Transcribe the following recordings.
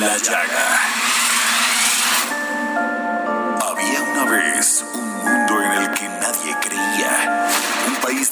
la llaga.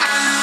Fue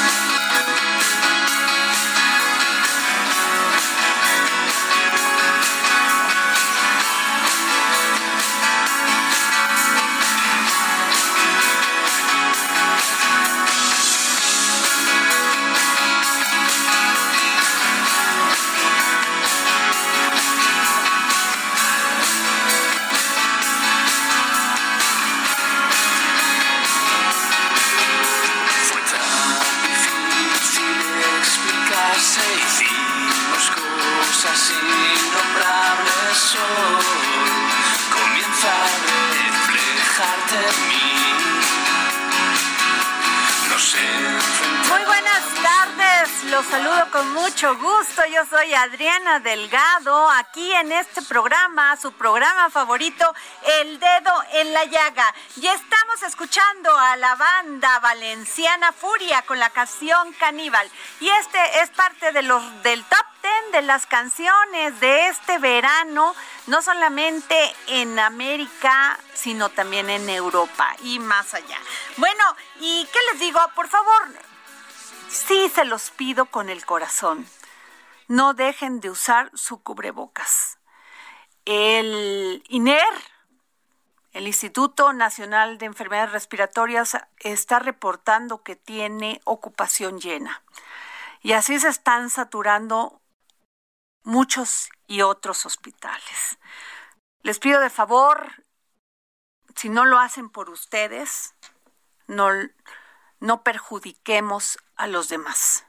Adriana Delgado, aquí en este programa, su programa favorito, El Dedo en la Llaga. Y estamos escuchando a la banda valenciana Furia con la canción Caníbal. Y este es parte de los, del top 10 de las canciones de este verano, no solamente en América, sino también en Europa y más allá. Bueno, ¿y qué les digo? Por favor, Sí se los pido con el corazón. No dejen de usar su cubrebocas. El INER, el Instituto Nacional de Enfermedades Respiratorias, está reportando que tiene ocupación llena. Y así se están saturando muchos y otros hospitales. Les pido de favor, si no lo hacen por ustedes, no, no perjudiquemos a los demás.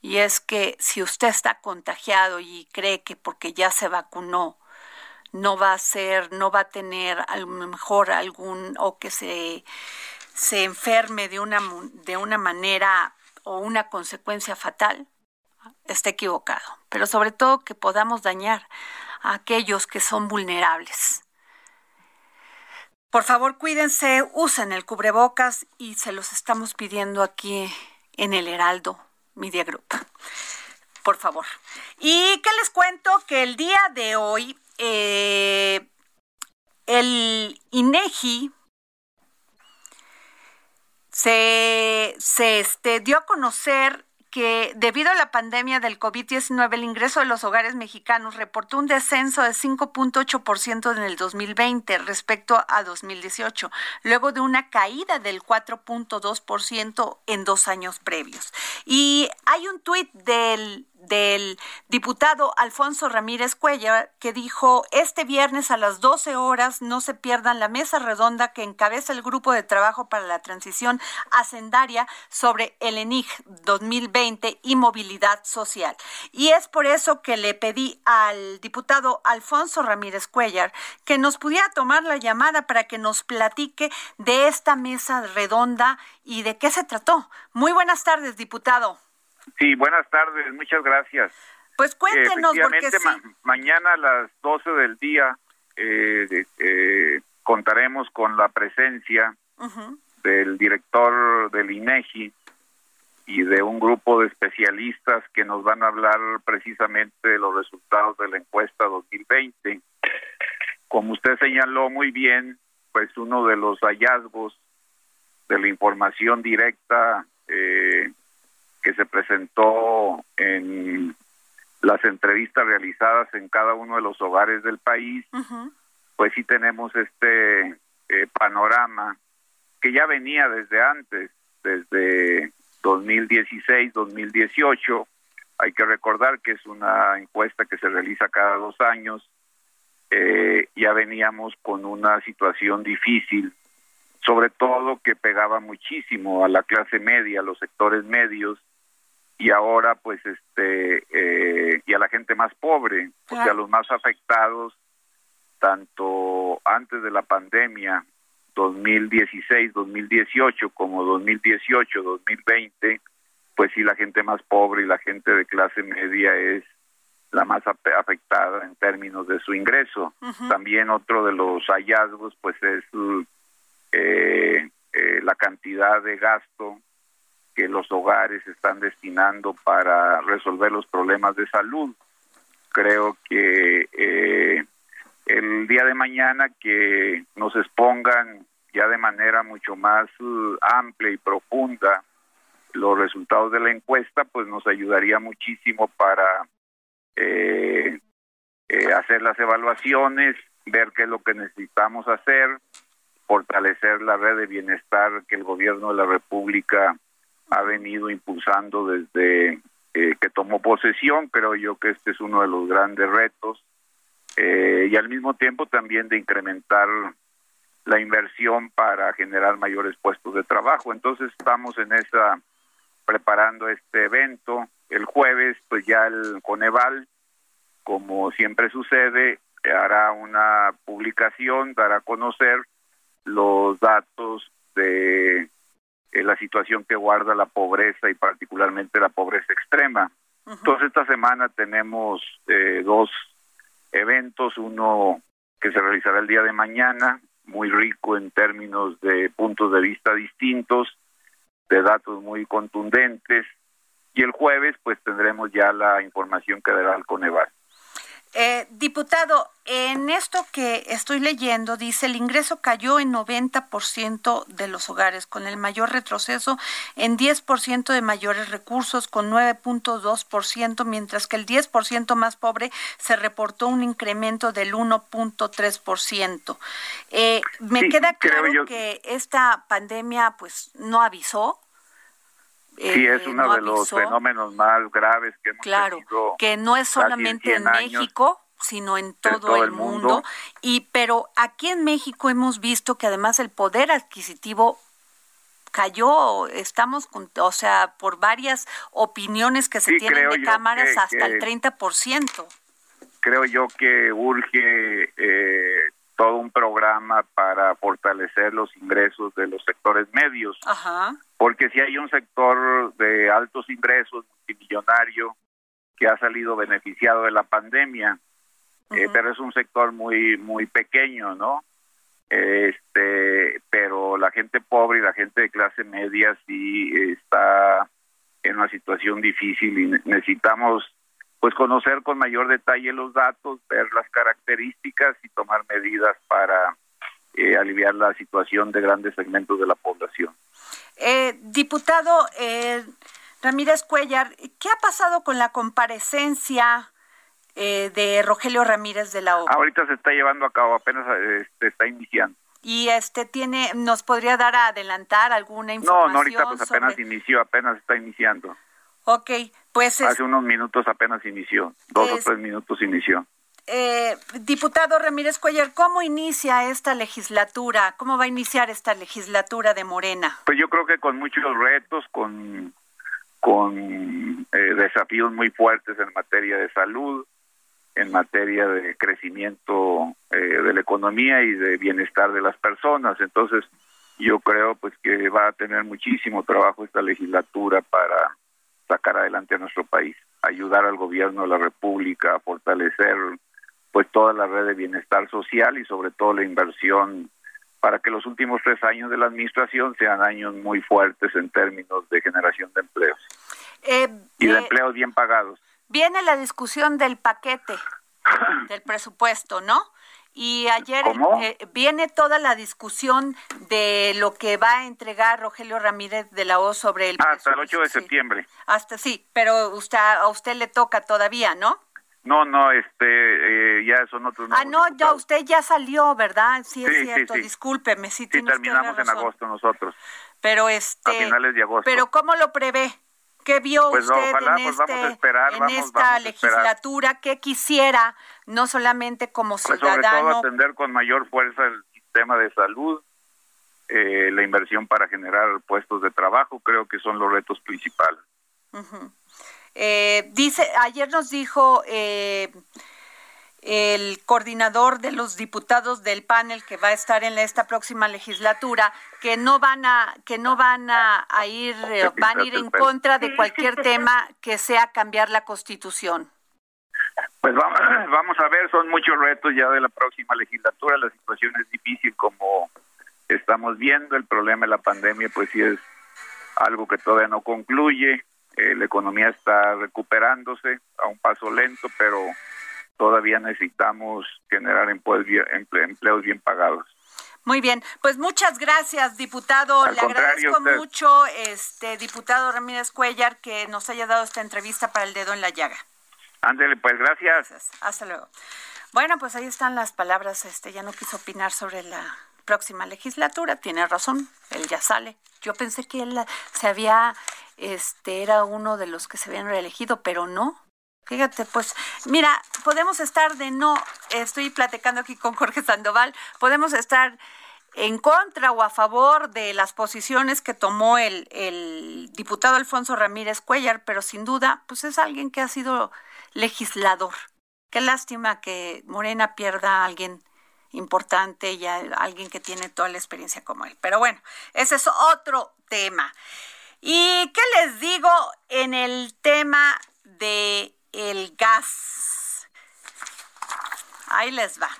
Y es que si usted está contagiado y cree que porque ya se vacunó no va a ser, no va a tener a lo mejor algún o que se, se enferme de una, de una manera o una consecuencia fatal, está equivocado. Pero sobre todo que podamos dañar a aquellos que son vulnerables. Por favor, cuídense, usen el cubrebocas y se los estamos pidiendo aquí en el Heraldo Media Group. Por favor. ¿Y qué les cuento? Que el día de hoy eh, el INEGI se, se este, dio a conocer que debido a la pandemia del COVID-19, el ingreso de los hogares mexicanos reportó un descenso de 5.8% en el 2020 respecto a 2018, luego de una caída del 4.2% en dos años previos. Y hay un tuit del del diputado Alfonso Ramírez Cuellar, que dijo, este viernes a las 12 horas no se pierdan la mesa redonda que encabeza el Grupo de Trabajo para la Transición Hacendaria sobre el ENIG 2020 y movilidad social. Y es por eso que le pedí al diputado Alfonso Ramírez Cuellar que nos pudiera tomar la llamada para que nos platique de esta mesa redonda y de qué se trató. Muy buenas tardes, diputado. Sí, buenas tardes, muchas gracias. Pues cuéntenos, porque sí. ma- mañana a las 12 del día eh, de- eh, contaremos con la presencia del director del INEGI y de un grupo de especialistas que nos van a hablar precisamente de los resultados de la encuesta 2020. Como usted señaló muy bien, pues uno de los hallazgos de la información directa eh, que se presentó en las entrevistas realizadas en cada uno de los hogares del país, pues sí tenemos este eh, panorama que ya venía desde antes, desde 2016, 2018. Hay que recordar que es una encuesta que se realiza cada dos años. Eh, ya veníamos con una situación difícil, sobre todo que pegaba muchísimo a la clase media, a los sectores medios, y ahora pues este eh, y a la gente más pobre, porque a los más afectados tanto antes de la pandemia 2016, 2018 como 2018, 2020, pues sí la gente más pobre y la gente de clase media es la más afectada en términos de su ingreso. También otro de los hallazgos pues es eh, eh, la cantidad de gasto que los hogares están destinando para resolver los problemas de salud. Creo que eh, el día de mañana que nos expongan ya de manera mucho más uh, amplia y profunda los resultados de la encuesta, pues nos ayudaría muchísimo para eh, eh, hacer las evaluaciones, ver qué es lo que necesitamos hacer, fortalecer la red de bienestar que el gobierno de la República ha venido impulsando desde eh, que tomó posesión. Creo yo que este es uno de los grandes retos y al mismo tiempo también de incrementar la inversión para generar mayores puestos de trabajo. Entonces estamos en esa preparando este evento. El jueves, pues ya el Coneval, como siempre sucede, hará una publicación, dará a conocer los datos de la situación que guarda la pobreza y particularmente la pobreza extrema. Entonces esta semana tenemos eh, dos eventos, uno que se realizará el día de mañana, muy rico en términos de puntos de vista distintos, de datos muy contundentes. Y el jueves, pues tendremos ya la información que dará el Coneval. Eh, diputado, en esto que estoy leyendo, dice el ingreso cayó en 90% de los hogares, con el mayor retroceso en 10% de mayores recursos, con 9.2%, mientras que el 10% más pobre se reportó un incremento del 1.3%. Eh, me queda claro que esta pandemia pues no avisó, Sí, es eh, uno de los fenómenos más graves que hemos claro, que no es solamente en, México, sino en todo, el, mundo. Y pero aquí en México hemos visto que además el poder adquisitivo cayó, estamos con, o sea, por varias opiniones que se tienen de cámaras hasta el 30%. Creo yo que urge eh, todo un programa para fortalecer los ingresos de los sectores medios. Porque si hay un sector de altos ingresos, multimillonario, que ha salido beneficiado de la pandemia, eh, pero es un sector muy muy pequeño, ¿no? Este, pero la gente pobre y la gente de clase media sí está en una situación difícil y necesitamos pues conocer con mayor detalle los datos, ver las características y tomar medidas para eh, aliviar la situación de grandes segmentos de la población. Eh, diputado eh, Ramírez Cuellar, ¿qué ha pasado con la comparecencia de Rogelio Ramírez de la O? Ahorita se está llevando a cabo, apenas este, está iniciando. Y este tiene, ¿nos podría dar a adelantar alguna información? No, no ahorita pues apenas inició, apenas está iniciando. Ok, pues... Hace unos minutos apenas inició, dos o tres minutos inició. Eh, diputado Ramírez Cuellar, ¿cómo inicia esta legislatura? ¿Cómo va a iniciar esta legislatura de Morena? Pues yo creo que con muchos retos, con, con eh, desafíos muy fuertes en materia de salud, en materia de crecimiento eh, de la economía y de bienestar de las personas. Entonces, yo creo pues que va a tener muchísimo trabajo esta legislatura para sacar adelante a nuestro país, ayudar al gobierno de la República a fortalecer pues toda la red de bienestar social y sobre todo la inversión para que los últimos tres años de la administración sean años muy fuertes en términos de generación de empleos eh, y de empleos bien pagados. Viene la discusión del paquete del presupuesto, ¿no? Y ayer ¿Cómo? eh, viene toda la discusión de lo que va a entregar Rogelio Ramírez de la O sobre el... Hasta el 8 de sí. septiembre. Hasta sí, pero usted, a usted le toca todavía, ¿no? No, no, este, eh, ya son otros ah, no, ya diputados. usted ya salió, ¿verdad? Sí, es Sí, sí, cierto, sí. discúlpeme, sí, Sí, usted la terminamos en agosto nosotros. Pero este... A finales de agosto. Pero ¿cómo lo prevé? ¿Qué vio Pues, usted ojalá, en, pues, vamos a este, esperar, en vamos- esta vamos a esperar. legislatura? ¿Qué quisiera, no solamente como Pues sobre todo ciudadano? atender con mayor fuerza el sistema de salud, eh, la inversión para generar puestos de trabajo, creo que son los retos principales. Eh, dice, ayer nos dijo eh, el coordinador de los diputados del panel que va a estar en esta próxima legislatura que no van a que no van a, a ir eh, van a ir en contra de cualquier tema que sea cambiar la Constitución. Pues vamos, vamos a ver, son muchos retos ya de la próxima legislatura, la situación es difícil como estamos viendo, el problema de la pandemia pues sí es algo que todavía no concluye, eh, la economía está recuperándose a un paso lento, pero todavía necesitamos generar empleos bien, emple- empleos bien pagados. Muy bien, pues muchas gracias, diputado. Al Le agradezco usted. mucho, este diputado Ramírez Cuellar, que nos haya dado esta entrevista para el dedo en la llaga. Ándele, pues gracias. Gracias. Hasta luego. Bueno, pues ahí están las palabras. Este ya no quiso opinar sobre la próxima legislatura. Tiene razón. Él ya sale. Yo pensé que él se había, este, era uno de los que se habían reelegido, pero no. Fíjate, pues, mira, podemos estar de no, estoy platicando aquí con Jorge Sandoval, podemos estar en contra o a favor de las posiciones que tomó el, el diputado Alfonso Ramírez Cuellar, pero sin duda, pues es alguien que ha sido legislador. Qué lástima que Morena pierda a alguien importante y a alguien que tiene toda la experiencia como él. Pero bueno, ese es otro tema. ¿Y qué les digo en el tema de el gas? Ahí les va.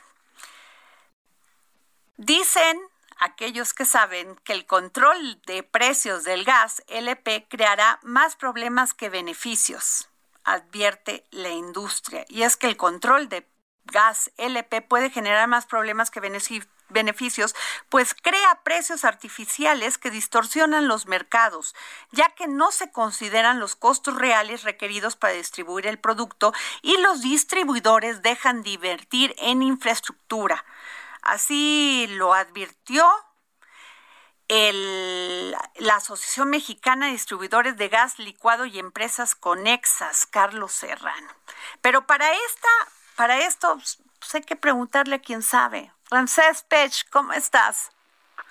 Dicen aquellos que saben que el control de precios del gas LP creará más problemas que beneficios, advierte la industria. Y es que el control de gas LP puede generar más problemas que benefi- beneficios, pues crea precios artificiales que distorsionan los mercados, ya que no se consideran los costos reales requeridos para distribuir el producto y los distribuidores dejan de invertir en infraestructura. Así lo advirtió el- la Asociación Mexicana de Distribuidores de Gas Licuado y Empresas Conexas, Carlos Serrano. Pero para esta, para esto, pues, pues, hay que preguntarle a quien sabe. Ramsés Pech, ¿cómo estás?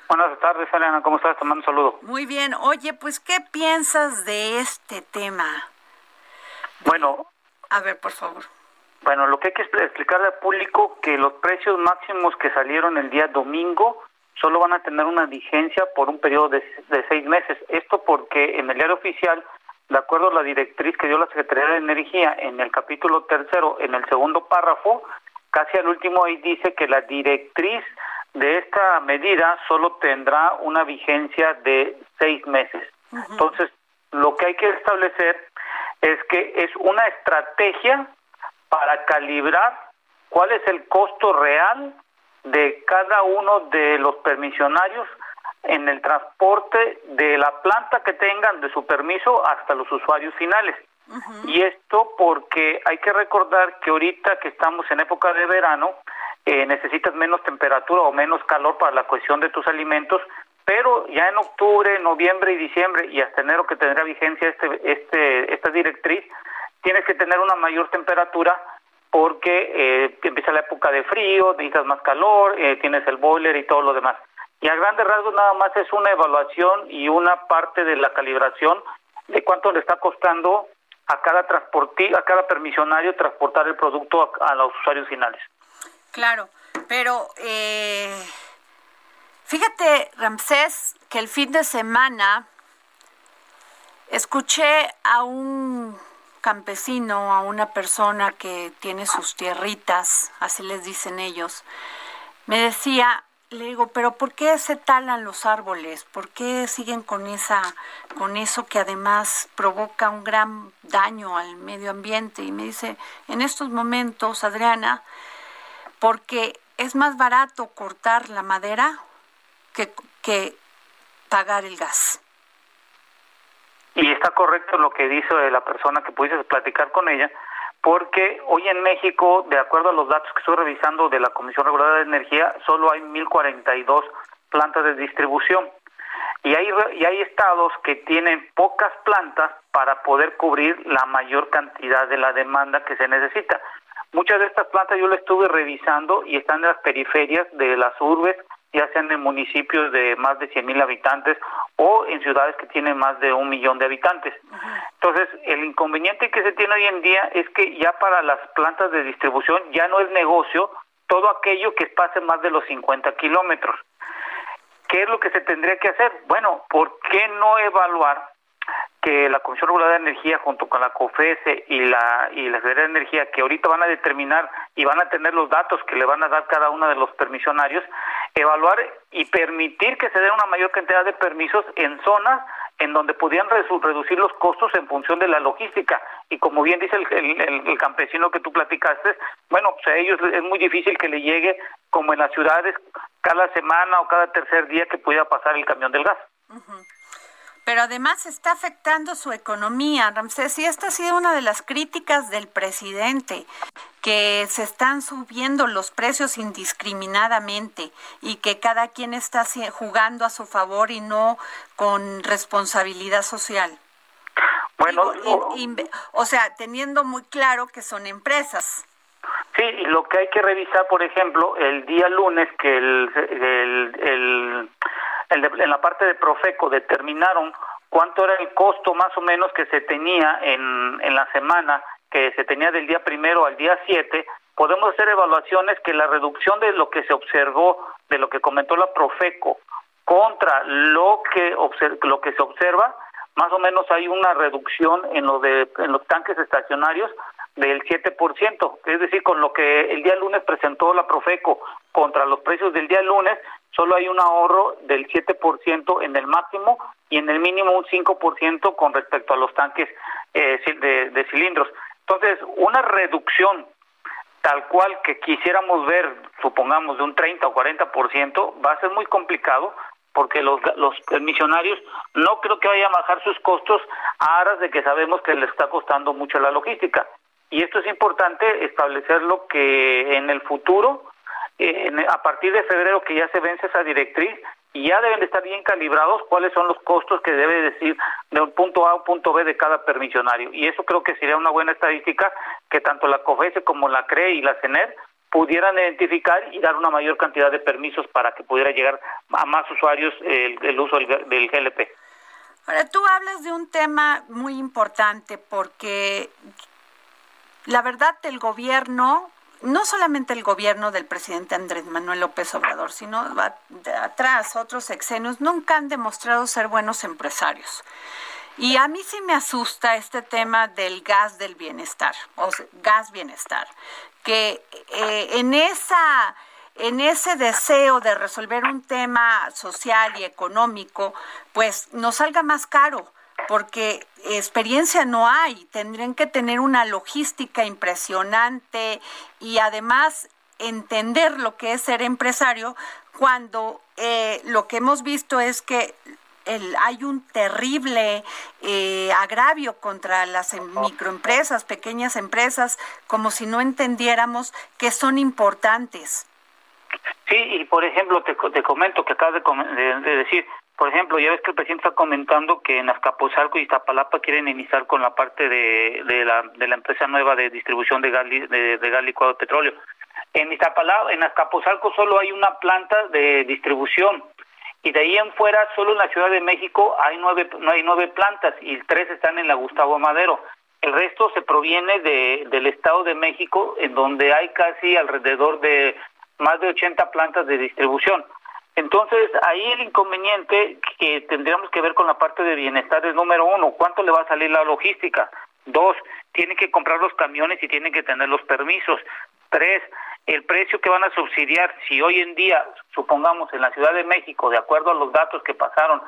Buenas tardes, Elena. ¿Cómo estás? Te mando un saludo. Muy bien. Oye, pues, ¿qué piensas de este tema? Bueno, A ver, por favor. bueno, lo que hay que expl- explicarle al público que los precios máximos que salieron el día domingo solo van a tener una vigencia por un periodo de, de seis meses. Esto porque en el diario oficial, de acuerdo a la directriz que dio la Secretaría de Energía en el capítulo tercero, en el segundo párrafo, casi al último ahí dice que la directriz de esta medida solo tendrá una vigencia de seis meses. Entonces, lo que hay que establecer es que es una estrategia para calibrar cuál es el costo real de cada uno de los permisionarios en el transporte de la planta que tengan de su permiso hasta los usuarios finales. Y esto porque hay que recordar que ahorita que estamos en época de verano, eh, necesitas menos temperatura o menos calor para la cuestión de tus alimentos, pero ya en octubre, noviembre y diciembre y hasta enero que tendrá vigencia este, este, esta directriz, tienes que tener una mayor temperatura porque eh, empieza la época de frío, necesitas más calor, eh, tienes el boiler y todo lo demás. Y a grandes rasgos nada más es una evaluación y una parte de la calibración de cuánto le está costando a cada transporti a cada permisionario transportar el producto a, a los usuarios finales. Claro, pero eh, fíjate, Ramsés, que el fin de semana escuché a un campesino, a una persona que tiene sus tierritas, así les dicen ellos, me decía, le digo, pero ¿por qué se talan los árboles? ¿Por qué siguen con esa, con eso que además provoca un gran daño al medio ambiente? Y me dice, en estos momentos, Adriana, porque es más barato cortar la madera que, que pagar el gas. Y está correcto lo que dice la persona que pudiste platicar con ella, porque hoy en México, de acuerdo a los datos que estoy revisando de la Comisión Reguladora de Energía, solo hay 1.042 plantas de distribución. Y hay, y hay estados que tienen pocas plantas para poder cubrir la mayor cantidad de la demanda que se necesita. Muchas de estas plantas yo las estuve revisando y están en las periferias de las urbes, ya sean en municipios de más de 100 mil habitantes o en ciudades que tienen más de un millón de habitantes. Entonces, el inconveniente que se tiene hoy en día es que ya para las plantas de distribución ya no es negocio todo aquello que pase más de los 50 kilómetros. ¿Qué es lo que se tendría que hacer? Bueno, ¿por qué no evaluar que la Comisión Reguladora de Energía junto con la COFESE y la y la Secretaría de Energía que ahorita van a determinar y van a tener los datos que le van a dar cada uno de los permisionarios, evaluar y permitir que se dé una mayor cantidad de permisos en zonas en donde pudieran reducir los costos en función de la logística. Y como bien dice el, campesino que tú platicaste, bueno, pues a ellos es muy difícil que le llegue como en las ciudades cada semana o cada tercer día que pudiera pasar el camión del gas pero además está afectando su economía, Ramsés, y esta ha sido una de las críticas del presidente, que se están subiendo los precios indiscriminadamente y que cada quien está jugando a su favor y no con responsabilidad social. Bueno, o sea, teniendo muy claro que son empresas. Sí, y lo que hay que revisar, por ejemplo, el día lunes que el, el en la parte de Profeco determinaron cuánto era el costo más o menos que se tenía en, en la semana, que se tenía del día primero al día siete, podemos hacer evaluaciones que la reducción de lo que se observó, de lo que comentó la Profeco, contra lo que, lo que se observa, más o menos hay una reducción en, lo de, en los tanques estacionarios del 7%, es decir, con lo que el día lunes presentó la Profeco contra los precios del día lunes, solo hay un ahorro del 7% en el máximo y en el mínimo un 5% con respecto a los tanques eh, de, de cilindros. Entonces, una reducción tal cual que quisiéramos ver, supongamos, de un 30 o 40%, va a ser muy complicado porque los, los misionarios no creo que vayan a bajar sus costos a aras de que sabemos que les está costando mucho la logística. Y esto es importante establecerlo que en el futuro a partir de febrero que ya se vence esa directriz y ya deben de estar bien calibrados cuáles son los costos que debe decir de un punto A a un punto B de cada permisionario. Y eso creo que sería una buena estadística que tanto la COFESE como la CRE y la CENER pudieran identificar y dar una mayor cantidad de permisos para que pudiera llegar a más usuarios el, uso del, del GLP. Ahora, tú hablas de un tema muy importante porque la verdad el gobierno no solamente el gobierno del presidente Andrés Manuel López Obrador, sino atrás otros sexenios nunca han demostrado ser buenos empresarios. Y a mí sí me asusta este tema del gas del bienestar, o gas bienestar, que eh, en esa en ese deseo de resolver un tema social y económico, pues nos salga más caro porque experiencia no hay, tendrían que tener una logística impresionante y además entender lo que es ser empresario cuando eh, lo que hemos visto es que hay un terrible eh, agravio contra las microempresas, pequeñas empresas, como si no entendiéramos que son importantes. Sí, y por ejemplo, te, te comento que acabas de, decir, por ejemplo, ya ves que el presidente está comentando que en Azcapotzalco y Iztapalapa quieren iniciar con la parte de, la, de la empresa nueva de distribución de gas, de, gas licuado de petróleo. En Iztapalapa, en Azcapotzalco solo hay una planta de distribución y de ahí en fuera solo en la Ciudad de México hay nueve, no hay nueve plantas y tres están en la Gustavo Madero. El resto se proviene de, del Estado de México, en donde hay casi alrededor de más de 80 plantas de distribución. Entonces, ahí el inconveniente que tendríamos que ver con la parte de bienestar es número uno, ¿cuánto le va a salir la logística? Dos, tienen que comprar los camiones y tienen que tener los permisos. Tres, el precio que van a subsidiar, si hoy en día, supongamos en la Ciudad de México, de acuerdo a los datos que pasaron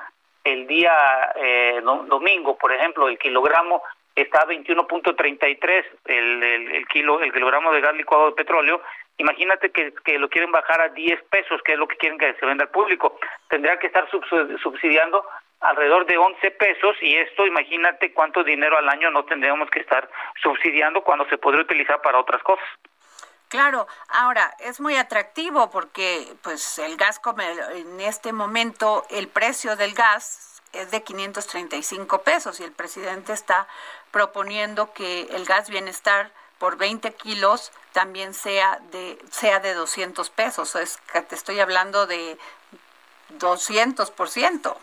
el día eh, domingo, por ejemplo, el kilogramo está a 21.33 el, kilo, el kilogramo de gas licuado de petróleo, Imagínate que, lo quieren bajar a 10 pesos, que es lo que quieren que se venda al público. Tendría que estar subsidiando alrededor de 11 pesos y esto imagínate cuánto dinero al año no tendríamos que estar subsidiando cuando se podría utilizar para otras cosas. Claro, ahora es muy atractivo porque pues el gas en este momento el precio del gas es de 535 pesos y el presidente está proponiendo que el gas bienestar por 20 kilos también sea de sea de 200 pesos, es que te estoy hablando de 200 por ciento.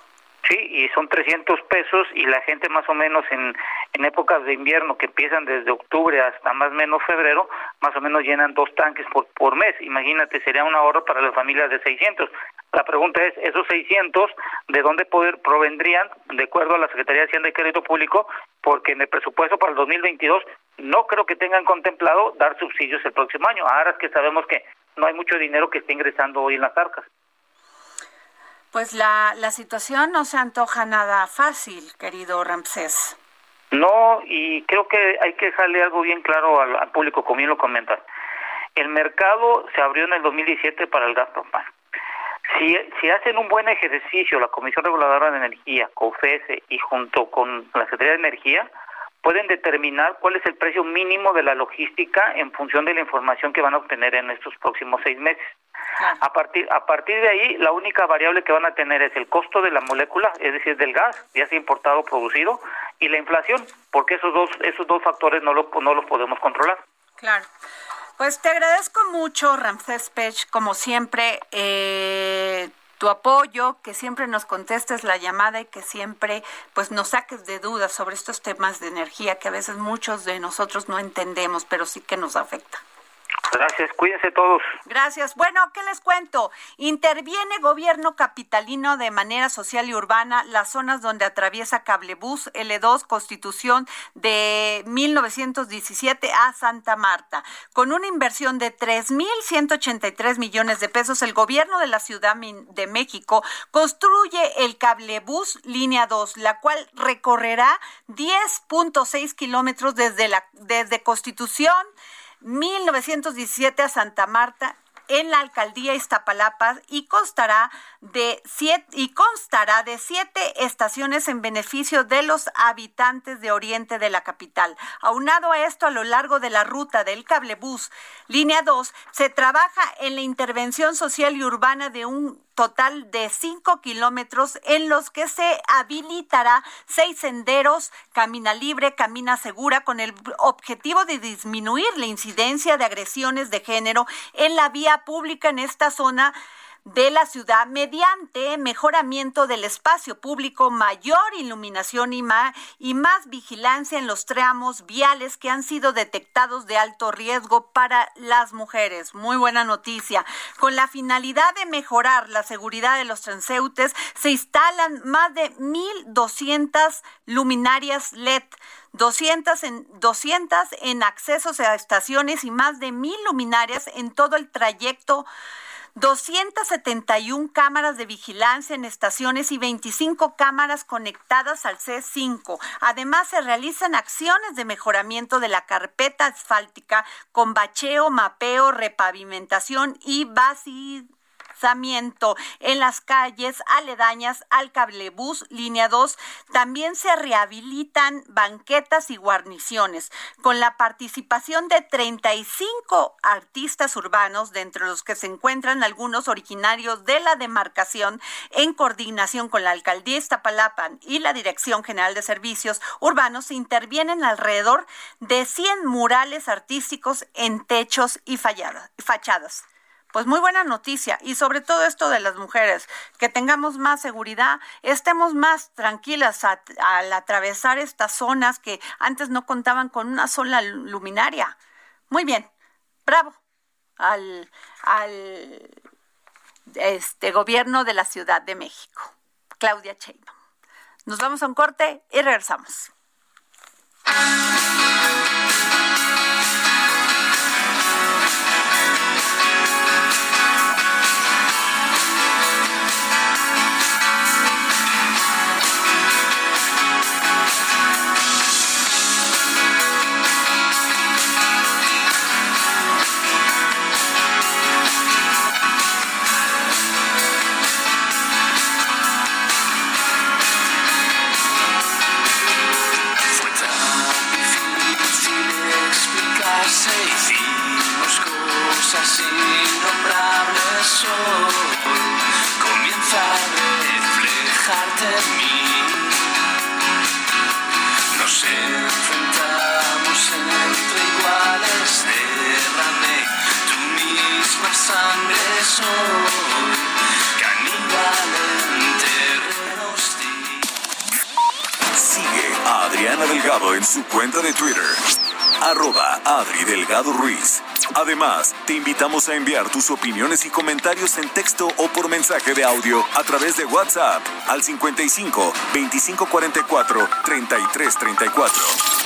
Sí, y son 300 pesos y la gente más o menos en, en épocas de invierno que empiezan desde octubre hasta más o menos febrero, más o menos llenan dos tanques por, por mes. Imagínate, sería un ahorro para las familias de 600. La pregunta es, ¿esos 600 de dónde poder provendrían, de acuerdo a la Secretaría de Hacienda y Crédito Público? Porque en el presupuesto para el 2022 no creo que tengan contemplado dar subsidios el próximo año. Ahora es que sabemos que no hay mucho dinero que esté ingresando hoy en las arcas. Pues la, la situación no se antoja nada fácil, querido Ramsés. No, y creo que hay que dejarle algo bien claro al, público, como bien lo comentas. El mercado se abrió en el 2017 para el gas propano. Si, si hacen un buen ejercicio la Comisión Reguladora de Energía, COFESE, y junto con la Secretaría de Energía, pueden determinar cuál es el precio mínimo de la logística en función de la información que van a obtener en estos próximos seis meses. A partir a partir de ahí, la única variable que van a tener es el costo de la molécula, es decir, del gas, ya sea importado o producido, y la inflación, porque esos dos esos dos factores no lo, no los podemos controlar. Claro. Pues te agradezco mucho, Ramsés Pech, como siempre. Eh, tu apoyo, que siempre nos contestes la llamada y que siempre pues nos saques de dudas sobre estos temas de energía que a veces muchos de nosotros no entendemos, pero sí que nos afecta. Gracias, cuídense todos. Gracias. Bueno, ¿qué les cuento? Interviene gobierno capitalino de manera social y urbana las zonas donde atraviesa Cablebús L2 Constitución de 1917 a Santa Marta. Con una inversión de 3.183 millones de pesos, el gobierno de la Ciudad de México construye el Cablebús Línea 2, la cual recorrerá 10.6 kilómetros desde, la, desde Constitución 1917 a Santa Marta en la alcaldía Iztapalapa y constará de siete, y constará de siete estaciones en beneficio de los habitantes de oriente de la capital. Aunado a esto, a lo largo de la ruta del cablebús línea 2, se trabaja en la intervención social y urbana de un total de 5 kilómetros en los que se habilitará seis senderos, camina libre, camina segura, con el objetivo de disminuir la incidencia de agresiones de género en la vía pública en esta zona de la ciudad mediante mejoramiento del espacio público, mayor iluminación y y más vigilancia en los tramos viales que han sido detectados de alto riesgo para las mujeres. Muy buena noticia. Con la finalidad de mejorar la seguridad de los transeúntes, se instalan más de 1.200 luminarias LED. 200 en, 200 en accesos a estaciones y más de mil luminarias en todo el trayecto 271 cámaras de vigilancia en estaciones y 25 cámaras conectadas al C5. Además, se realizan acciones de mejoramiento de la carpeta asfáltica con bacheo, mapeo, repavimentación y basi en las calles aledañas al cablebús línea 2. También se rehabilitan banquetas y guarniciones con la participación de 35 artistas urbanos, de entre los que se encuentran algunos originarios de la demarcación en coordinación con la alcaldía Iztapalapan y la Dirección General de Servicios Urbanos, intervienen alrededor de 100 murales artísticos en techos y fachadas pues muy buena noticia y sobre todo esto de las mujeres, que tengamos más seguridad, estemos más tranquilas al atravesar estas zonas que antes no contaban con una sola luminaria. Muy bien, bravo al, al este gobierno de la Ciudad de México, Claudia Sheinbaum. Nos vamos a un corte y regresamos. Sigue a Adriana Delgado en su cuenta de Twitter, arroba Adri Delgado Ruiz. Además, te invitamos a enviar tus opiniones y comentarios en texto o por mensaje de audio a través de WhatsApp al 55 2544 3334.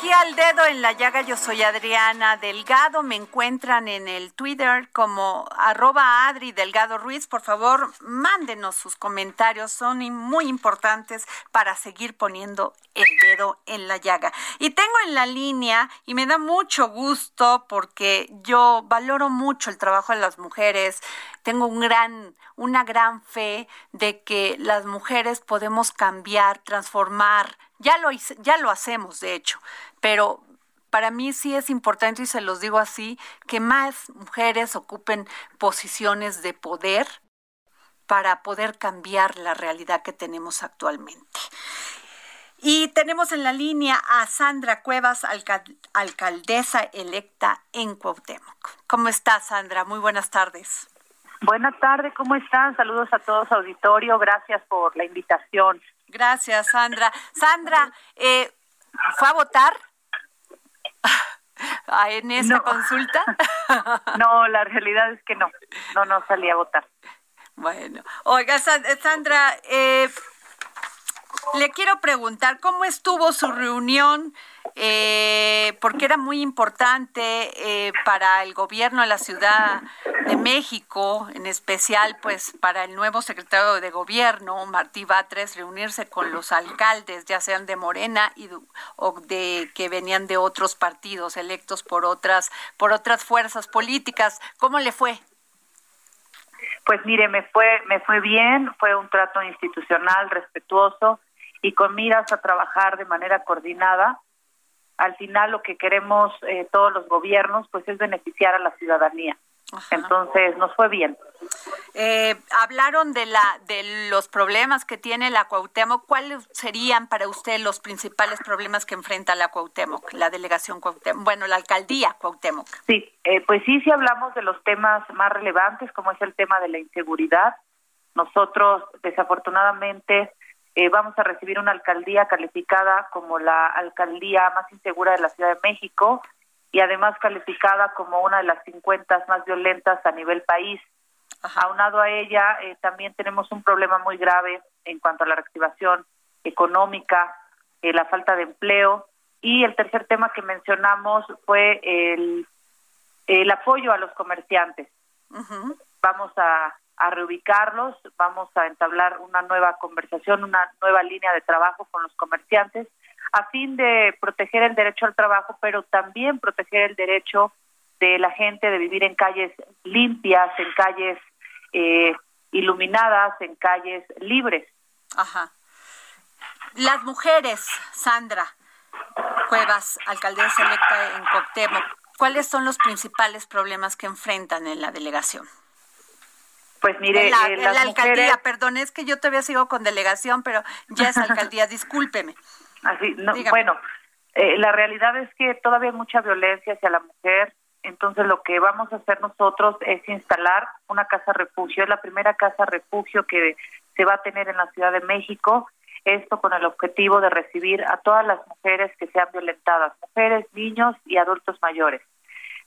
Aquí al dedo en la llaga. Yo soy Adriana Delgado. Me encuentran en el Twitter como arroba Adri Delgado Ruiz. Por favor, mándenos sus comentarios. Son muy importantes para seguir poniendo el dedo en la llaga. Y tengo en la línea, y me da mucho gusto porque yo valoro mucho el trabajo de las mujeres. Tengo un gran, una gran fe de que las mujeres podemos cambiar, transformar. Ya lo, ya lo hacemos, de hecho, pero para mí sí es importante, y se los digo así, que más mujeres ocupen posiciones de poder para poder cambiar la realidad que tenemos actualmente. Y tenemos en la línea a Sandra Cuevas, alca- alcaldesa electa en Cuauhtémoc. ¿Cómo estás, Sandra? Muy buenas tardes. Buenas tardes, ¿cómo están? Saludos a todos, auditorio. Gracias por la invitación. Gracias, Sandra. Sandra, eh, ¿fue a votar en esta No. consulta? No, la realidad es que no. No, no salí a votar. Bueno, oiga, Sa- Sandra, eh, le quiero preguntar cómo estuvo su reunión, eh, porque era muy importante eh, para el gobierno de la Ciudad de México, en especial, pues, para el nuevo secretario de Gobierno, Martí Batres, reunirse con los alcaldes, ya sean de Morena y du- o de que venían de otros partidos electos por otras por otras fuerzas políticas. ¿Cómo le fue? Pues mire, me fue, me fue bien, fue un trato institucional respetuoso y con miras a trabajar de manera coordinada. Al final lo que queremos eh, todos los gobiernos pues es beneficiar a la ciudadanía. Entonces nos fue bien. Eh, hablaron de la de los problemas que tiene la Cuauhtémoc. ¿Cuáles serían para usted los principales problemas que enfrenta la Cuauhtémoc, la delegación Cuauhtémoc? Bueno, la alcaldía Cuauhtémoc. Sí, eh, pues sí, sí hablamos de los temas más relevantes, como es el tema de la inseguridad. Nosotros, desafortunadamente, eh, vamos a recibir una alcaldía calificada como la alcaldía más insegura de la Ciudad de México y además calificada como una de las 50 más violentas a nivel país. Aunado a ella, eh, también tenemos un problema muy grave en cuanto a la reactivación económica, eh, la falta de empleo y el tercer tema que mencionamos fue el, el apoyo a los comerciantes. Vamos a, a reubicarlos, vamos a entablar una nueva conversación, una nueva línea de trabajo con los comerciantes a fin de proteger el derecho al trabajo, pero también proteger el derecho de la gente de vivir en calles limpias, en calles eh, iluminadas, en calles libres. Ajá. Las mujeres, Sandra Cuevas, alcaldesa electa en Cuauhtémoc, ¿cuáles son los principales problemas que enfrentan en la delegación? Pues mire, en la, eh, en las la alcaldía, mujeres- perdón, es que yo todavía sigo con delegación, pero ya es alcaldía, discúlpeme. Así, no, bueno, eh, la realidad es que todavía hay mucha violencia hacia la mujer, entonces lo que vamos a hacer nosotros es instalar una casa refugio, es la primera casa refugio que se va a tener en la Ciudad de México, esto con el objetivo de recibir a todas las mujeres que sean violentadas, mujeres, niños y adultos mayores.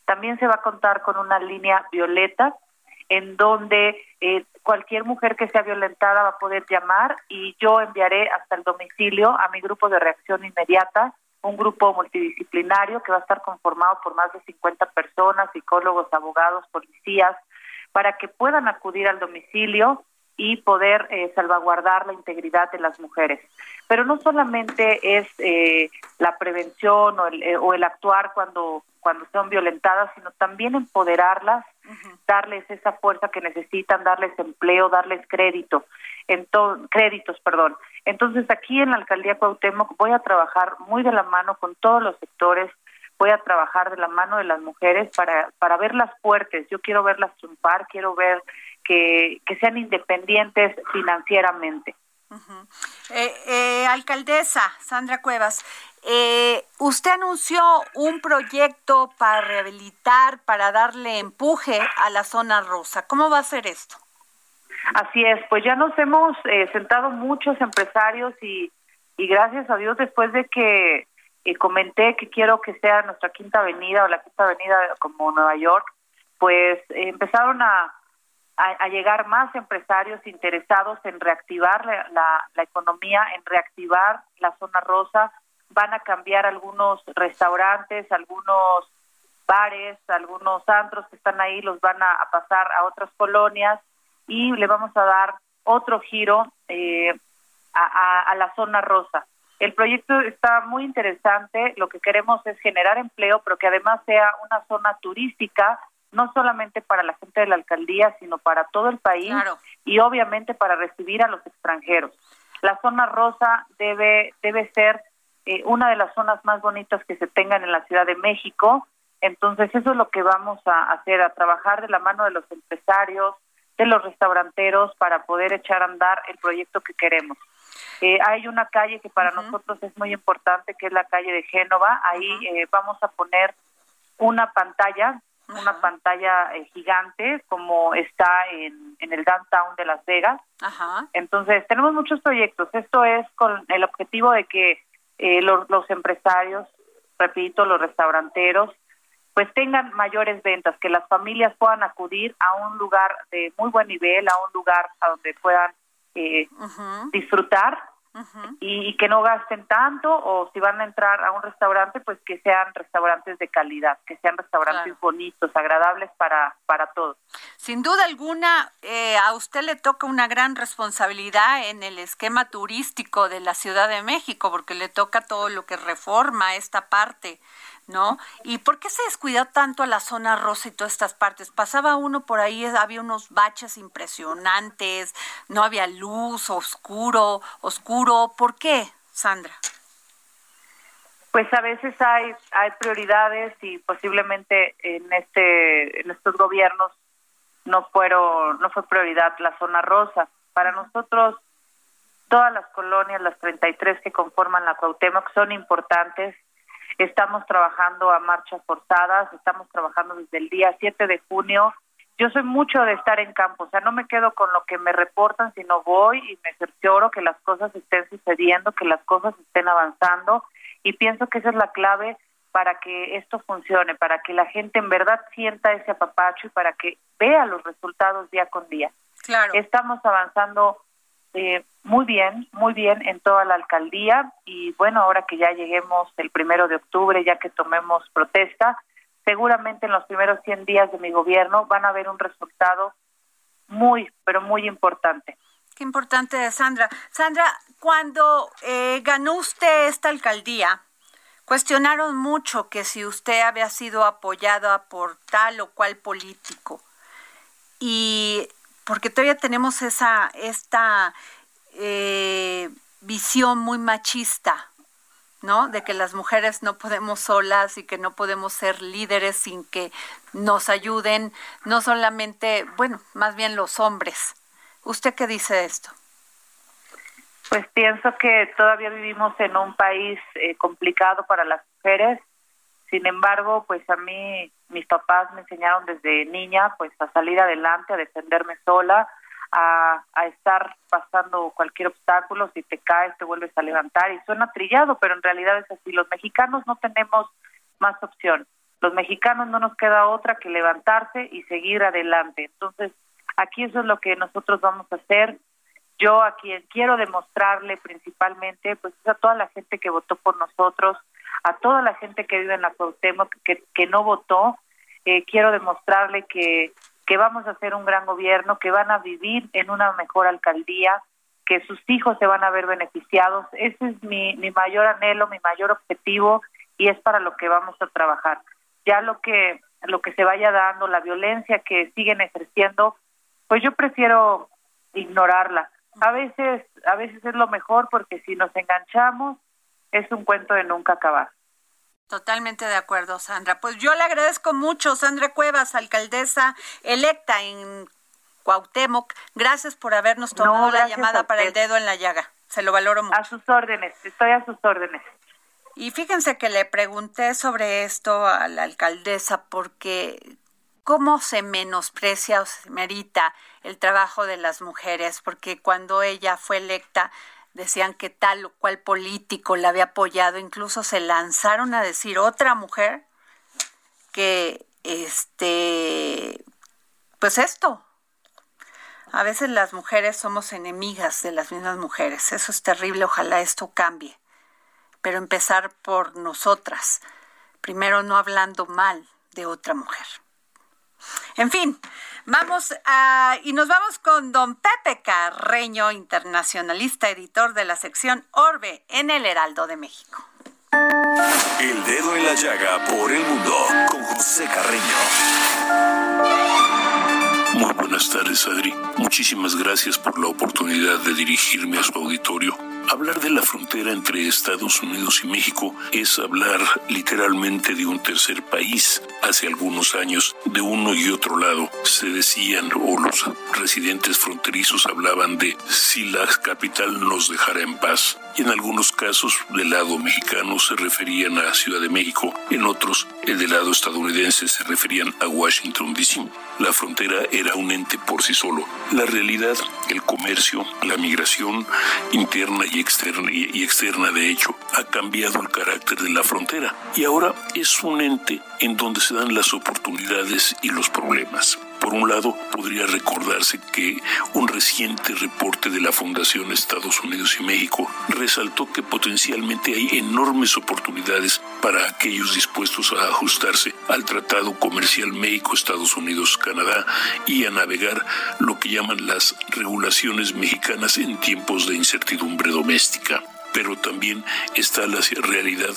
También se va a contar con una línea violeta en donde eh, cualquier mujer que sea violentada va a poder llamar y yo enviaré hasta el domicilio a mi grupo de reacción inmediata, un grupo multidisciplinario que va a estar conformado por más de 50 personas, psicólogos, abogados, policías, para que puedan acudir al domicilio y poder eh, salvaguardar la integridad de las mujeres. Pero no solamente es eh, la prevención o el, o el actuar cuando cuando son violentadas, sino también empoderarlas, darles esa fuerza que necesitan, darles empleo, darles crédito, entonces, créditos, perdón. Entonces aquí en la alcaldía Cuauhtémoc voy a trabajar muy de la mano con todos los sectores, voy a trabajar de la mano de las mujeres para para verlas fuertes. Yo quiero verlas triunfar, quiero ver que que sean independientes financieramente. Eh, eh, alcaldesa Sandra Cuevas, eh, usted anunció un proyecto para rehabilitar, para darle empuje a la zona rosa. ¿Cómo va a ser esto? Así es, pues ya nos hemos eh, sentado muchos empresarios y, y gracias a Dios después de que eh, comenté que quiero que sea nuestra quinta avenida o la quinta avenida como Nueva York, pues eh, empezaron a, a, llegar más empresarios interesados en reactivar la, la, la economía, en reactivar la zona rosa, van a cambiar algunos restaurantes, algunos bares, algunos antros que están ahí, los van a, pasar a otras colonias y le vamos a dar otro giro eh, a, a, la zona rosa. El proyecto está muy interesante, lo que queremos es generar empleo, pero que además sea una zona turística, no solamente para la gente de la alcaldía, sino para todo el país y obviamente para recibir a los extranjeros. La zona rosa debe, debe ser eh, una de las zonas más bonitas que se tengan en la Ciudad de México. Entonces, eso es lo que vamos a hacer, a trabajar de la mano de los empresarios, de los restauranteros, para poder echar a andar el proyecto que queremos. Eh, hay una calle que para nosotros es muy importante, que es la calle de Génova. Ahí eh, vamos a poner una pantalla, una pantalla gigante, como está en, en el downtown de Las Vegas. Entonces, tenemos muchos proyectos. Esto es con el objetivo de que eh, los, los empresarios, repito, los restauranteros, pues tengan mayores ventas, que las familias puedan acudir a un lugar de muy buen nivel, a un lugar a donde puedan eh, disfrutar y, que no gasten tanto o si van a entrar a un restaurante, pues que sean restaurantes de calidad, que sean restaurantes bonitos, agradables para, para todos. Sin duda alguna, eh, a usted le toca una gran responsabilidad en el esquema turístico de la Ciudad de México, porque le toca todo lo que reforma esta parte ¿no? ¿Y por qué se descuidó tanto la zona rosa y todas estas partes? Pasaba uno por ahí, había unos baches impresionantes, no había luz, oscuro, oscuro. ¿Por qué, Sandra? Pues a veces hay hay prioridades y posiblemente en este en estos gobiernos no fueron no fue prioridad la zona rosa. Para nosotros todas las colonias, las 33 que conforman la Cuauhtémoc son importantes Estamos trabajando a marchas forzadas, estamos trabajando desde el día 7 de junio. Yo soy mucho de estar en campo, o sea, no me quedo con lo que me reportan, sino voy y me cercioro que las cosas estén sucediendo, que las cosas estén avanzando y pienso que esa es la clave para que esto funcione, para que la gente en verdad sienta ese apapacho y para que vea los resultados día con día. Claro. Estamos avanzando eh, muy bien, muy bien en toda la alcaldía y bueno, ahora que ya lleguemos el primero de octubre, ya que tomemos protesta, seguramente en los primeros 100 días de mi gobierno van a haber un resultado muy, pero muy importante. Qué importante, Sandra. Sandra, cuando eh, ganó usted esta alcaldía, cuestionaron mucho que si usted había sido apoyada por tal o cual político. Y porque todavía tenemos esa, esta eh, visión muy machista, ¿no? De que las mujeres no podemos solas y que no podemos ser líderes sin que nos ayuden, no solamente, bueno, más bien los hombres. ¿Usted qué dice de esto? Pues pienso que todavía vivimos en un país eh, complicado para las mujeres. Sin embargo, pues a mí mis papás me enseñaron desde niña pues a salir adelante, a defenderme sola, a, a estar pasando cualquier obstáculo, si te caes te vuelves a levantar y suena trillado, pero en realidad es así, los mexicanos no tenemos más opción, los mexicanos no nos queda otra que levantarse y seguir adelante, entonces Aquí eso es lo que nosotros vamos a hacer. Yo a quien quiero demostrarle principalmente, pues es a toda la gente que votó por nosotros, a toda la gente que vive en la Cuauhtémoc que, que no votó, eh, quiero demostrarle que, que vamos a hacer un gran gobierno, que van a vivir en una mejor alcaldía, que sus hijos se van a ver beneficiados. Ese es mi, mi mayor anhelo, mi mayor objetivo y es para lo que vamos a trabajar. Ya lo que lo que se vaya dando, la violencia que siguen ejerciendo, pues yo prefiero ignorarla. A veces a veces es lo mejor porque si nos enganchamos es un cuento de nunca acabar. Totalmente de acuerdo, Sandra. Pues yo le agradezco mucho, Sandra Cuevas, alcaldesa electa en Cuauhtémoc. Gracias por habernos tomado la llamada para el dedo en la llaga. Se lo valoro mucho. A sus órdenes, estoy a sus órdenes. Y fíjense que le pregunté sobre esto a la alcaldesa porque cómo se menosprecia o se merita el trabajo de las mujeres, porque cuando ella fue electa decían que tal o cual político la había apoyado, incluso se lanzaron a decir otra mujer que este pues esto. A veces las mujeres somos enemigas de las mismas mujeres. Eso es terrible, ojalá esto cambie. Pero empezar por nosotras. Primero no hablando mal de otra mujer. En fin, vamos a, y nos vamos con don Pepe Carreño, internacionalista, editor de la sección Orbe en el Heraldo de México. El dedo en la llaga por el mundo con José Carreño. Muy buenas tardes, Adri. Muchísimas gracias por la oportunidad de dirigirme a su auditorio. Hablar de la frontera entre Estados Unidos y México es hablar literalmente de un tercer país. Hace algunos años, de uno y otro lado, se decían o los residentes fronterizos hablaban de si la capital nos dejara en paz. Y en algunos casos, del lado mexicano se referían a Ciudad de México, en otros, el del lado estadounidense se referían a Washington, D.C. La frontera era un ente por sí solo. La realidad, el comercio, la migración interna y externa, y externa de hecho, ha cambiado el carácter de la frontera y ahora es un ente en donde se dan las oportunidades y los problemas. Por un lado, podría recordarse que un reciente reporte de la Fundación Estados Unidos y México resaltó que potencialmente hay enormes oportunidades para aquellos dispuestos a ajustarse al Tratado Comercial México-Estados Unidos-Canadá y a navegar lo que llaman las regulaciones mexicanas en tiempos de incertidumbre doméstica pero también está la realidad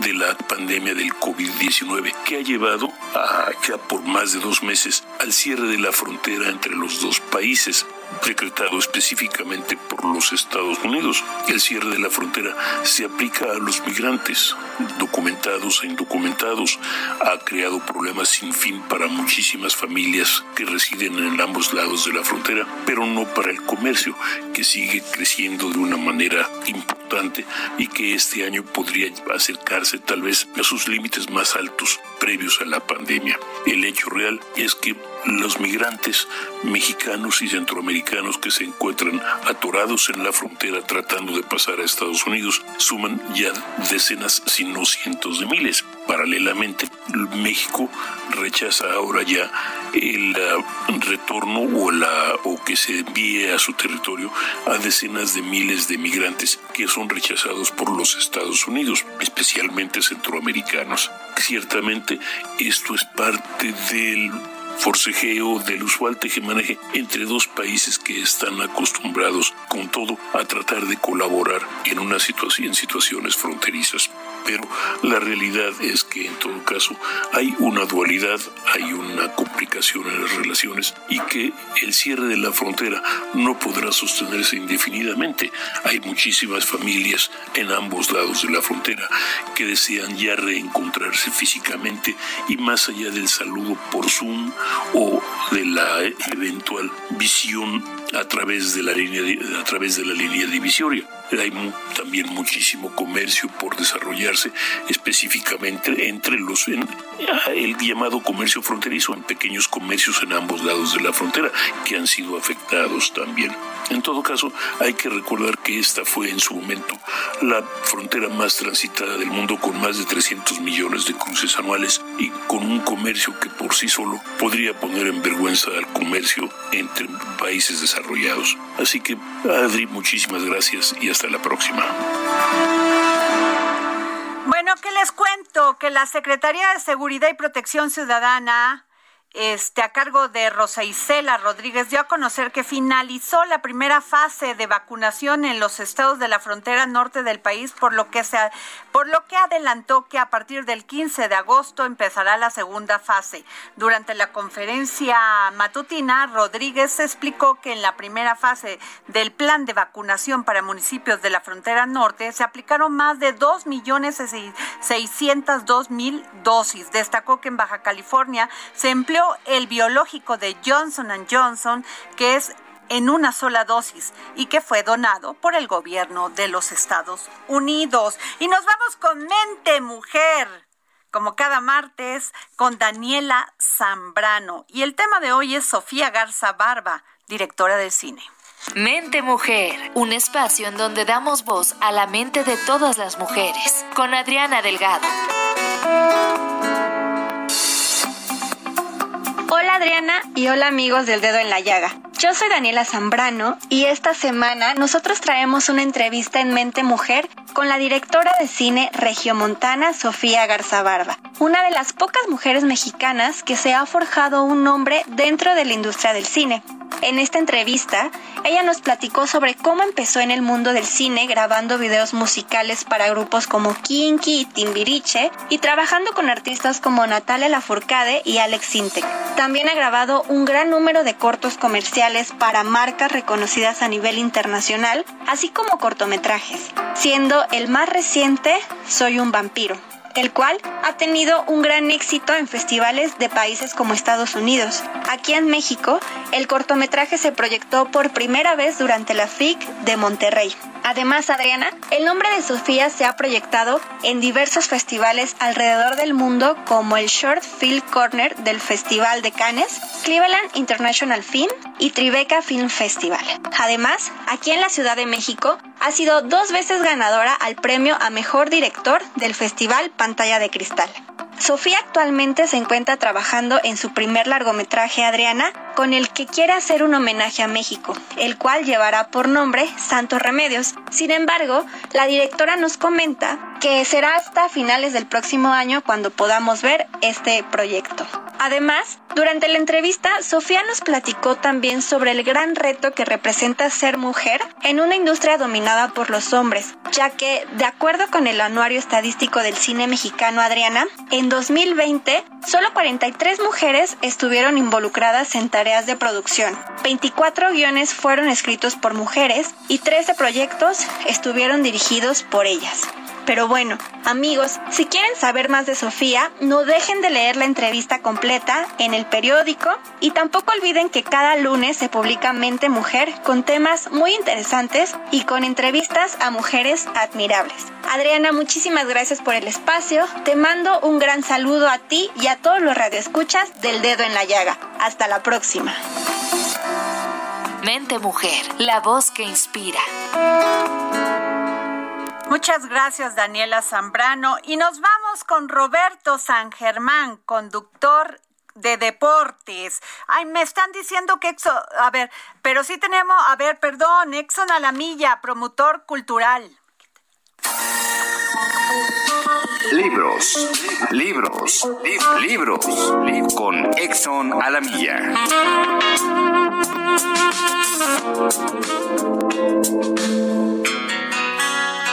de la pandemia del COVID-19 que ha llevado a, ya por más de dos meses al cierre de la frontera entre los dos países decretado específicamente por los Estados Unidos. El cierre de la frontera se aplica a los migrantes, documentados e indocumentados. Ha creado problemas sin fin para muchísimas familias que residen en ambos lados de la frontera, pero no para el comercio, que sigue creciendo de una manera importante y que este año podría acercarse tal vez a sus límites más altos previos a la pandemia. El hecho real es que los migrantes mexicanos y centroamericanos que se encuentran atorados en la frontera tratando de pasar a Estados Unidos suman ya decenas, si no cientos de miles. Paralelamente, México rechaza ahora ya el uh, retorno o, la, o que se envíe a su territorio a decenas de miles de migrantes que son rechazados por los Estados Unidos, especialmente centroamericanos. Ciertamente, esto es parte del forcejeo del usual tejemaneje entre dos países que están acostumbrados con todo a tratar de colaborar en una situación en situaciones fronterizas pero la realidad es que en todo caso hay una dualidad, hay una complicación en las relaciones y que el cierre de la frontera no podrá sostenerse indefinidamente. Hay muchísimas familias en ambos lados de la frontera que desean ya reencontrarse físicamente y más allá del saludo por Zoom o de la eventual visión a través de la línea a través de la línea divisoria hay también muchísimo comercio por desarrollarse, específicamente entre los en, ah, el llamado comercio fronterizo, en pequeños comercios en ambos lados de la frontera, que han sido afectados también. En todo caso, hay que recordar que esta fue en su momento la frontera más transitada del mundo, con más de 300 millones de cruces anuales y con un comercio que por sí solo podría poner en vergüenza al comercio entre países desarrollados. Así que, Adri, muchísimas gracias y hasta la próxima. Bueno, ¿qué les cuento? Que la Secretaría de Seguridad y Protección Ciudadana este, a cargo de Rosa Isela Rodríguez, dio a conocer que finalizó la primera fase de vacunación en los estados de la frontera norte del país, por lo que, se, por lo que adelantó que a partir del 15 de agosto empezará la segunda fase. Durante la conferencia matutina, Rodríguez explicó que en la primera fase del plan de vacunación para municipios de la frontera norte se aplicaron más de 2 millones mil dosis. Destacó que en Baja California se empleó el biológico de Johnson Johnson, que es en una sola dosis y que fue donado por el gobierno de los Estados Unidos. Y nos vamos con Mente Mujer, como cada martes, con Daniela Zambrano. Y el tema de hoy es Sofía Garza Barba, directora del cine. Mente Mujer, un espacio en donde damos voz a la mente de todas las mujeres, con Adriana Delgado. Hola Adriana y hola amigos del dedo en la llaga. Yo soy Daniela Zambrano y esta semana nosotros traemos una entrevista en Mente Mujer con la directora de cine regiomontana Sofía Garza Barba, una de las pocas mujeres mexicanas que se ha forjado un nombre dentro de la industria del cine. En esta entrevista, ella nos platicó sobre cómo empezó en el mundo del cine grabando videos musicales para grupos como Kinky y Timbiriche y trabajando con artistas como Natalia Lafourcade y Alex Sintek. También ha grabado un gran número de cortos comerciales para marcas reconocidas a nivel internacional, así como cortometrajes, siendo el más reciente Soy un vampiro el cual ha tenido un gran éxito en festivales de países como Estados Unidos. Aquí en México, el cortometraje se proyectó por primera vez durante la FIC de Monterrey. Además, Adriana, el nombre de Sofía se ha proyectado en diversos festivales alrededor del mundo como el Short Film Corner del Festival de Cannes, Cleveland International Film y Tribeca Film Festival. Además, aquí en la Ciudad de México, ha sido dos veces ganadora al premio a Mejor Director del Festival Pantalla de Cristal. Sofía actualmente se encuentra trabajando en su primer largometraje Adriana, con el que quiere hacer un homenaje a México, el cual llevará por nombre Santos Remedios. Sin embargo, la directora nos comenta que será hasta finales del próximo año cuando podamos ver este proyecto. Además, durante la entrevista, Sofía nos platicó también sobre el gran reto que representa ser mujer en una industria dominada por los hombres, ya que, de acuerdo con el anuario estadístico del cine mexicano Adriana, en 2020 solo 43 mujeres estuvieron involucradas en tareas de producción, 24 guiones fueron escritos por mujeres y 13 proyectos estuvieron dirigidos por ellas. Pero bueno, amigos, si quieren saber más de Sofía, no dejen de leer la entrevista completa en el periódico y tampoco olviden que cada lunes se publica Mente Mujer con temas muy interesantes y con entrevistas a mujeres admirables. Adriana, muchísimas gracias por el espacio. Te mando un gran saludo a ti y a todos los radioescuchas del dedo en la llaga. Hasta la próxima. Mente Mujer, la voz que inspira. Muchas gracias, Daniela Zambrano. Y nos vamos con Roberto San Germán, conductor de deportes. Ay, me están diciendo que Exxon, a ver, pero sí tenemos, a ver, perdón, Exxon a la milla, promotor cultural. Libros, libros, libros, con Exxon a la milla.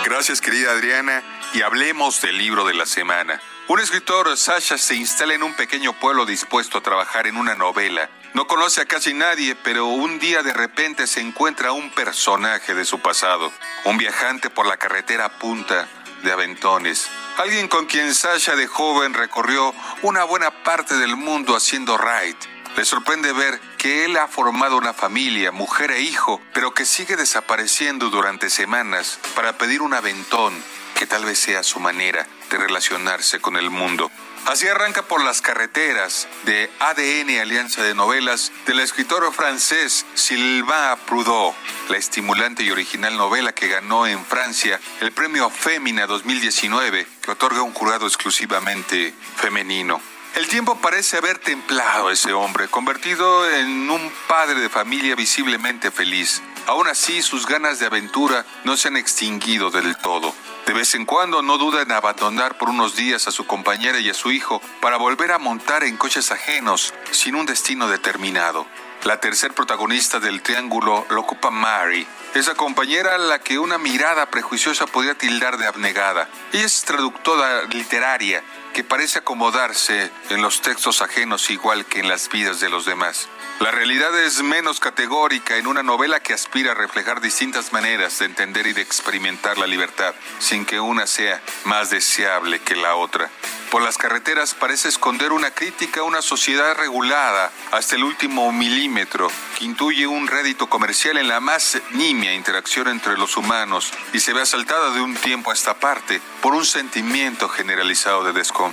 Gracias querida Adriana y hablemos del libro de la semana. Un escritor, Sasha, se instala en un pequeño pueblo dispuesto a trabajar en una novela. No conoce a casi nadie, pero un día de repente se encuentra un personaje de su pasado, un viajante por la carretera punta de Aventones. Alguien con quien Sasha de joven recorrió una buena parte del mundo haciendo ride le sorprende ver que él ha formado una familia, mujer e hijo, pero que sigue desapareciendo durante semanas para pedir un aventón que tal vez sea su manera de relacionarse con el mundo. Así arranca por las carreteras de ADN Alianza de Novelas del escritor francés Sylvain Prudhomme, la estimulante y original novela que ganó en Francia el premio Fémina 2019, que otorga un jurado exclusivamente femenino. El tiempo parece haber templado a ese hombre, convertido en un padre de familia visiblemente feliz. Aún así, sus ganas de aventura no se han extinguido del todo. De vez en cuando no duda en abandonar por unos días a su compañera y a su hijo para volver a montar en coches ajenos sin un destino determinado. La tercer protagonista del triángulo lo ocupa Mary, esa compañera a la que una mirada prejuiciosa podría tildar de abnegada. Ella es traductora literaria que parece acomodarse en los textos ajenos igual que en las vidas de los demás. La realidad es menos categórica en una novela que aspira a reflejar distintas maneras de entender y de experimentar la libertad, sin que una sea más deseable que la otra. Por las carreteras parece esconder una crítica a una sociedad regulada hasta el último milímetro, que intuye un rédito comercial en la más nimia interacción entre los humanos y se ve asaltada de un tiempo a esta parte por un sentimiento generalizado de desconfianza.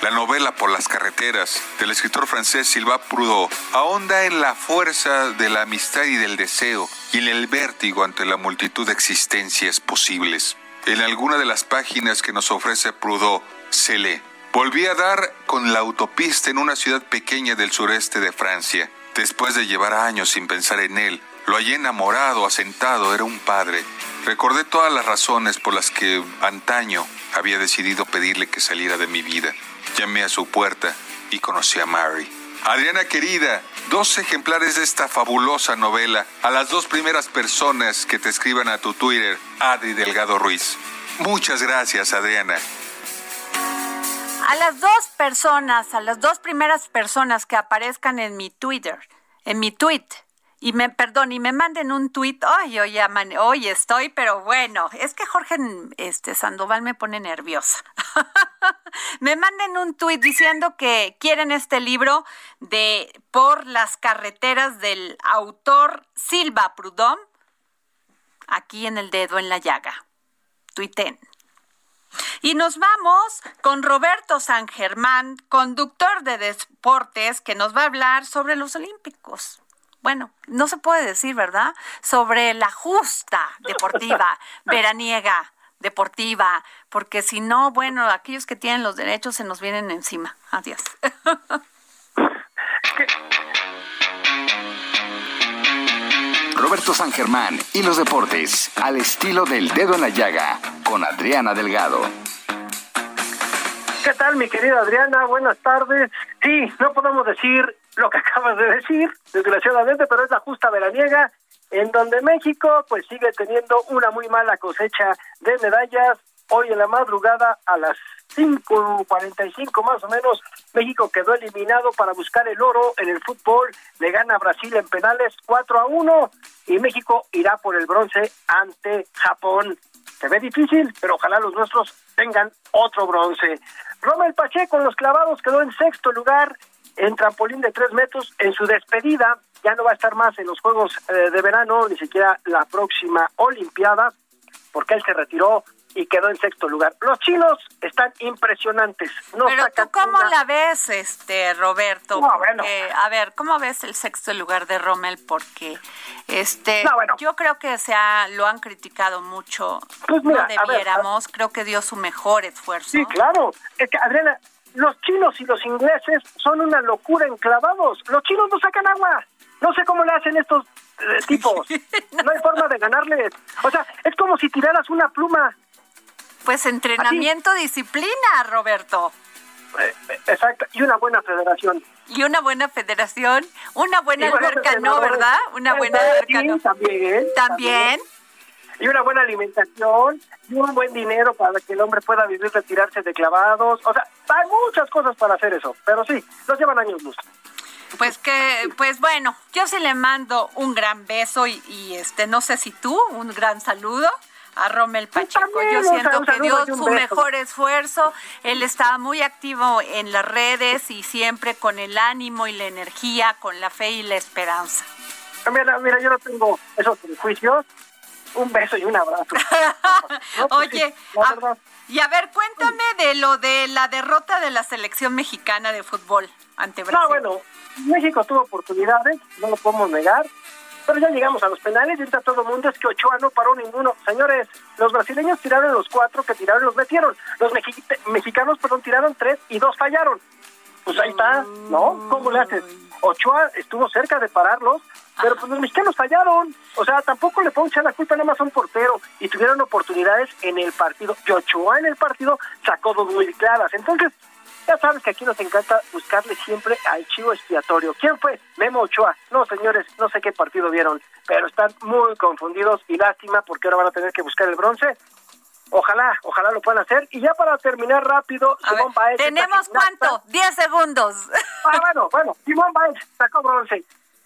La novela Por las carreteras del escritor francés Sylvain Proudhon ahonda en la fuerza de la amistad y del deseo y en el vértigo ante la multitud de existencias posibles. En alguna de las páginas que nos ofrece Proudhon se lee Volví a dar con la autopista en una ciudad pequeña del sureste de Francia. Después de llevar años sin pensar en él, lo hallé enamorado, asentado, era un padre. Recordé todas las razones por las que antaño había decidido pedirle que saliera de mi vida. Llamé a su puerta y conocí a Mary. Adriana querida, dos ejemplares de esta fabulosa novela a las dos primeras personas que te escriban a tu Twitter, Adri Delgado Ruiz. Muchas gracias, Adriana. A las dos personas, a las dos primeras personas que aparezcan en mi Twitter, en mi tweet, y me, perdón, y me manden un tweet, ay, hoy, hoy estoy, pero bueno, es que Jorge este, Sandoval me pone nerviosa. me manden un tweet diciendo que quieren este libro de Por las carreteras del autor Silva Prudhomme, aquí en el dedo en la llaga. Tuiten. Y nos vamos con Roberto San Germán, conductor de deportes, que nos va a hablar sobre los Olímpicos bueno, no se puede decir, ¿verdad? Sobre la justa deportiva, veraniega deportiva, porque si no, bueno, aquellos que tienen los derechos se nos vienen encima. Adiós. Roberto San Germán y los deportes, al estilo del dedo en la llaga, con Adriana Delgado. ¿Qué tal, mi querida Adriana? Buenas tardes. Sí, no podemos decir lo que acabas de decir, desgraciadamente, pero es la justa veraniega, en donde México pues sigue teniendo una muy mala cosecha de medallas. Hoy en la madrugada a las 5.45 más o menos, México quedó eliminado para buscar el oro en el fútbol, le gana Brasil en penales 4 a 1 y México irá por el bronce ante Japón. Se ve difícil, pero ojalá los nuestros tengan otro bronce. Romel Pacheco con los clavados quedó en sexto lugar en trampolín de tres metros. En su despedida ya no va a estar más en los Juegos eh, de Verano, ni siquiera la próxima Olimpiada, porque él se retiró y quedó en sexto lugar. Los chinos están impresionantes. No Pero tú cómo la ves, este Roberto? a ver, ¿cómo ves el sexto lugar de Rommel? Porque este, yo creo que se lo han criticado mucho. Pues no debiéramos. creo que dio su mejor esfuerzo. Sí, claro. Es que Adriana, los chinos y los ingleses son una locura enclavados. Los chinos no sacan agua. No sé cómo le hacen estos eh, tipos. No hay forma de ganarles. O sea, es como si tiraras una pluma pues entrenamiento, disciplina, Roberto. Eh, exacto, y una buena federación. Y una buena federación, una buena alberca, ¿no, verdad? Una buena alberca, ¿no? También, también. Y una buena alimentación, y un buen dinero para que el hombre pueda vivir, retirarse de clavados. O sea, hay muchas cosas para hacer eso, pero sí, nos llevan años luz. Pues que, pues bueno, yo sí le mando un gran beso y, y este, no sé si tú, un gran saludo a Rommel Pacheco. Yo siento que dio su mejor esfuerzo. Él estaba muy activo en las redes y siempre con el ánimo y la energía, con la fe y la esperanza. Mira, mira, yo no tengo esos prejuicios. Un beso y un abrazo. Pues Oye, y a ver, cuéntame de lo de la derrota de la selección mexicana de fútbol ante Brasil. No, bueno, México tuvo oportunidades, no lo podemos negar pero ya llegamos a los penales y ahorita todo el mundo es que Ochoa no paró ninguno. Señores, los brasileños tiraron los cuatro que tiraron, los metieron. Los mexicanos, perdón, tiraron tres y dos fallaron. pues ahí está, ¿no? ¿Cómo le haces? Ochoa estuvo cerca de pararlos, pero pues los mexicanos fallaron. O sea, tampoco le puedo echar la culpa nada más a un portero y tuvieron oportunidades en el partido. Y Ochoa en el partido sacó dos muy claras. Entonces, ya sabes que aquí nos encanta buscarle siempre al chivo expiatorio. ¿Quién fue? Memo Ochoa. No, señores, no sé qué partido vieron, pero están muy confundidos y lástima porque ahora van a tener que buscar el bronce. Ojalá, ojalá lo puedan hacer. Y ya para terminar rápido, Simón Baez. ¿Tenemos cuánto? Diez segundos. Ah, bueno, bueno, Simón Baez sacó bronce.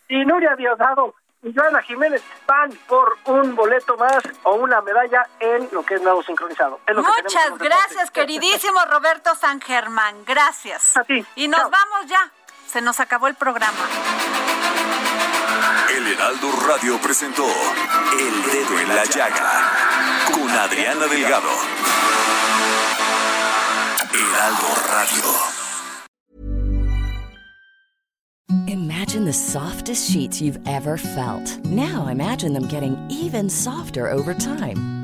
Y Nuria Diosdado y Joana Jiménez van por un boleto más o una medalla en lo que es nuevo sincronizado. Es lo Muchas gracias, queridísimo Roberto San Germán. Gracias. A ti. Y nos Chao. vamos ya. Se nos acabó el programa. El Heraldo Radio presentó El Dedo en la Llaga con Adriana Delgado. Heraldo Radio. Imagine the softest sheets you've ever felt. Now imagine them getting even softer over time.